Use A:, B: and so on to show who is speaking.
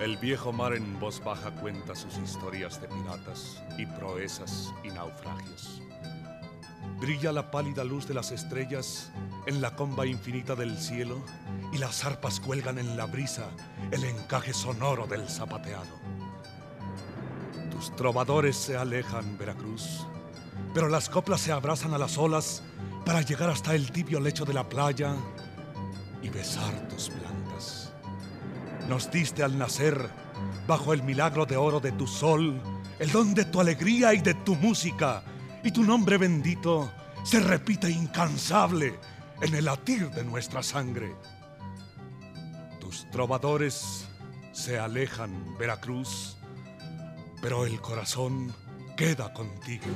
A: El viejo mar en voz baja cuenta sus historias de piratas y proezas y naufragios. Brilla la pálida luz de las estrellas en la comba infinita del cielo y las arpas cuelgan en la brisa el encaje sonoro del zapateado. Tus trovadores se alejan, Veracruz, pero las coplas se abrazan a las olas para llegar hasta el tibio lecho de la playa y besar tus plantas. Nos diste al nacer, bajo el milagro de oro de tu sol, el don de tu alegría y de tu música, y tu nombre bendito se repite incansable en el latir de nuestra sangre. Tus trovadores se alejan, Veracruz, pero el corazón queda contigo.